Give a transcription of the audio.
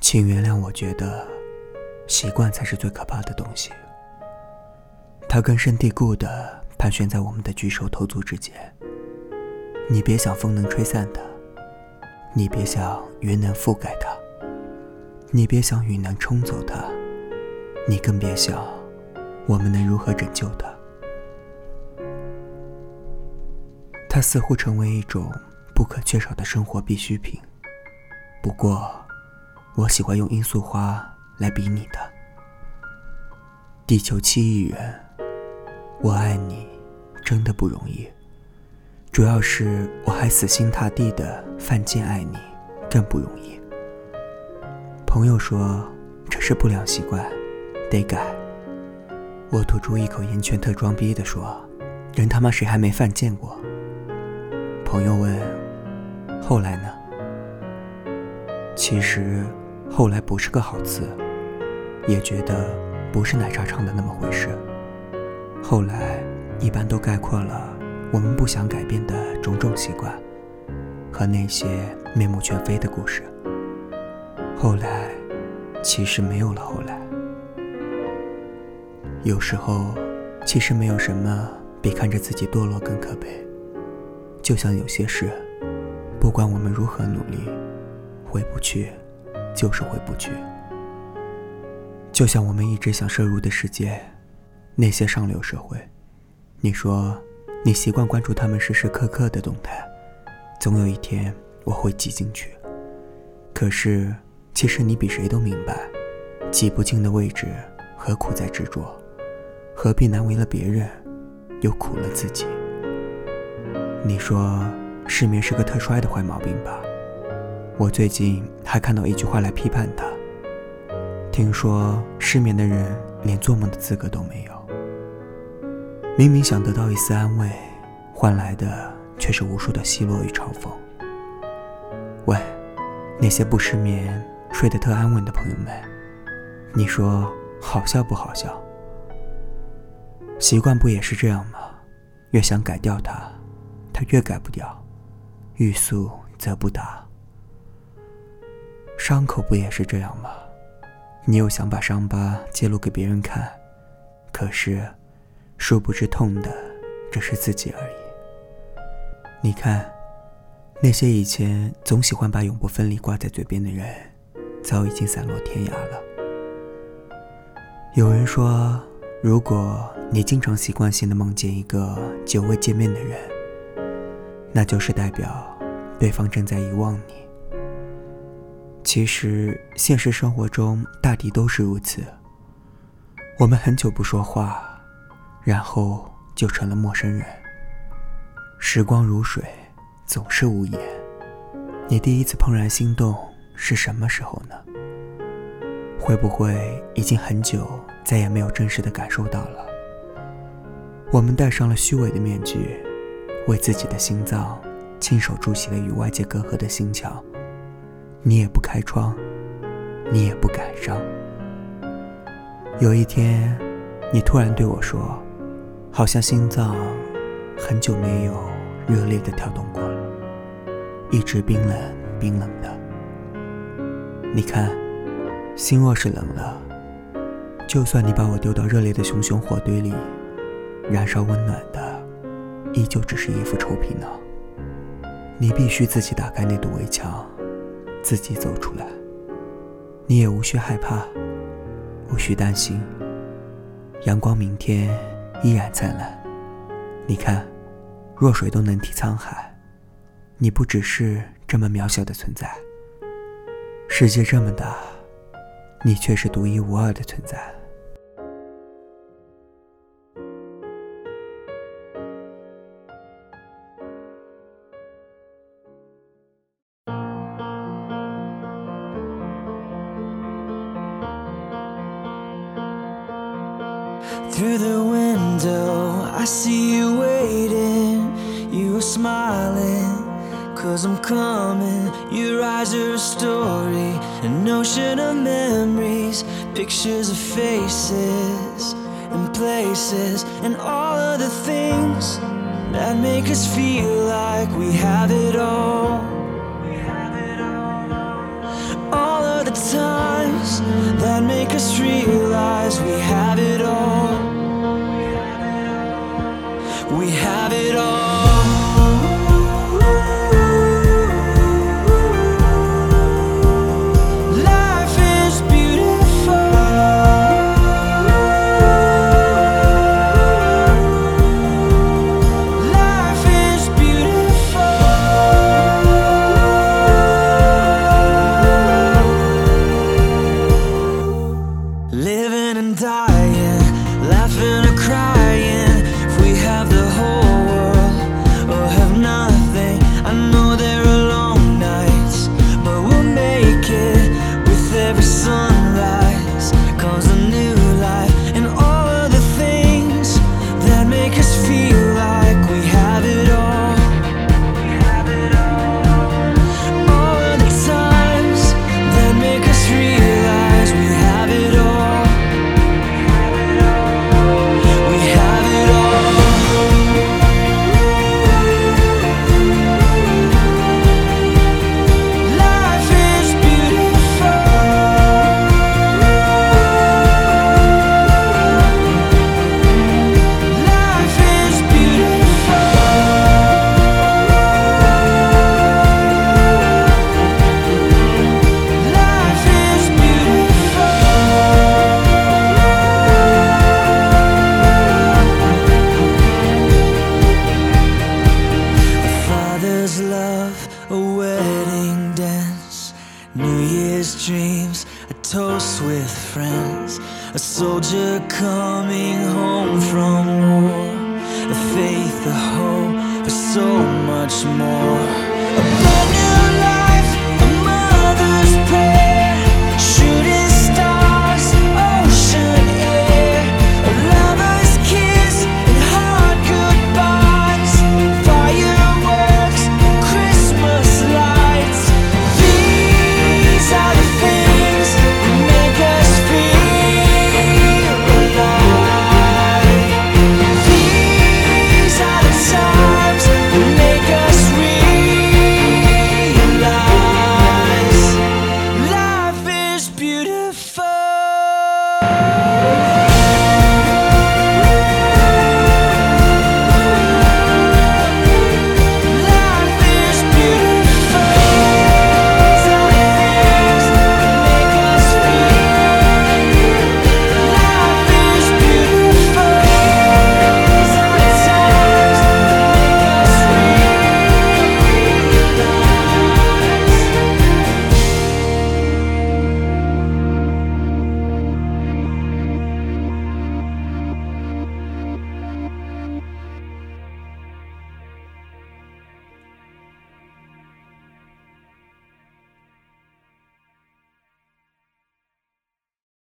请原谅，我觉得习惯才是最可怕的东西。它根深蒂固的盘旋在我们的举手投足之间。你别想风能吹散它，你别想云能覆盖它，你别想雨能冲走它，你更别想我们能如何拯救它。它似乎成为一种不可缺少的生活必需品。不过，我喜欢用罂粟花来比拟的。地球七亿人，我爱你，真的不容易。主要是我还死心塌地的犯贱爱你，更不容易。朋友说这是不良习惯，得改。我吐出一口烟圈，特装逼的说：“人他妈谁还没犯贱过？”朋友问：“后来呢？”其实，后来不是个好词，也觉得不是奶茶唱的那么回事。后来，一般都概括了我们不想改变的种种习惯，和那些面目全非的故事。后来，其实没有了后来。有时候，其实没有什么比看着自己堕落更可悲。就像有些事，不管我们如何努力。回不去，就是回不去。就像我们一直想摄入的世界，那些上流社会，你说你习惯关注他们时时刻刻的动态，总有一天我会挤进去。可是，其实你比谁都明白，挤不进的位置，何苦再执着？何必难为了别人，又苦了自己？你说失眠是个特衰的坏毛病吧？我最近还看到一句话来批判他。听说失眠的人连做梦的资格都没有。明明想得到一丝安慰，换来的却是无数的奚落与嘲讽。喂，那些不失眠、睡得特安稳的朋友们，你说好笑不好笑？习惯不也是这样吗？越想改掉它，它越改不掉；欲速则不达。伤口不也是这样吗？你又想把伤疤揭露给别人看，可是，殊不知痛的只是自己而已。你看，那些以前总喜欢把永不分离挂在嘴边的人，早已经散落天涯了。有人说，如果你经常习惯性的梦见一个久未见面的人，那就是代表对方正在遗忘你。其实，现实生活中大抵都是如此。我们很久不说话，然后就成了陌生人。时光如水，总是无言。你第一次怦然心动是什么时候呢？会不会已经很久再也没有真实的感受到了？我们戴上了虚伪的面具，为自己的心脏亲手筑起了与外界隔阂的心墙。你也不开窗，你也不感伤。有一天，你突然对我说：“好像心脏很久没有热烈的跳动过了，一直冰冷冰冷的。”你看，心若是冷了，就算你把我丢到热烈的熊熊火堆里，燃烧温暖的，依旧只是一副臭皮囊。你必须自己打开那堵围墙。自己走出来，你也无需害怕，无需担心。阳光明天依然灿烂。你看，弱水都能替沧海，你不只是这么渺小的存在。世界这么大，你却是独一无二的存在。Through the window, I see you waiting. You are smiling, cause I'm coming. Your eyes are a story, an ocean of memories, pictures of faces and places, and all of the things that make us feel like we have it all. All of the times that make us realize we have it have it all. wedding dance, New Year's dreams, a toast with friends, a soldier coming home from war, a faith, a hope, for so much more.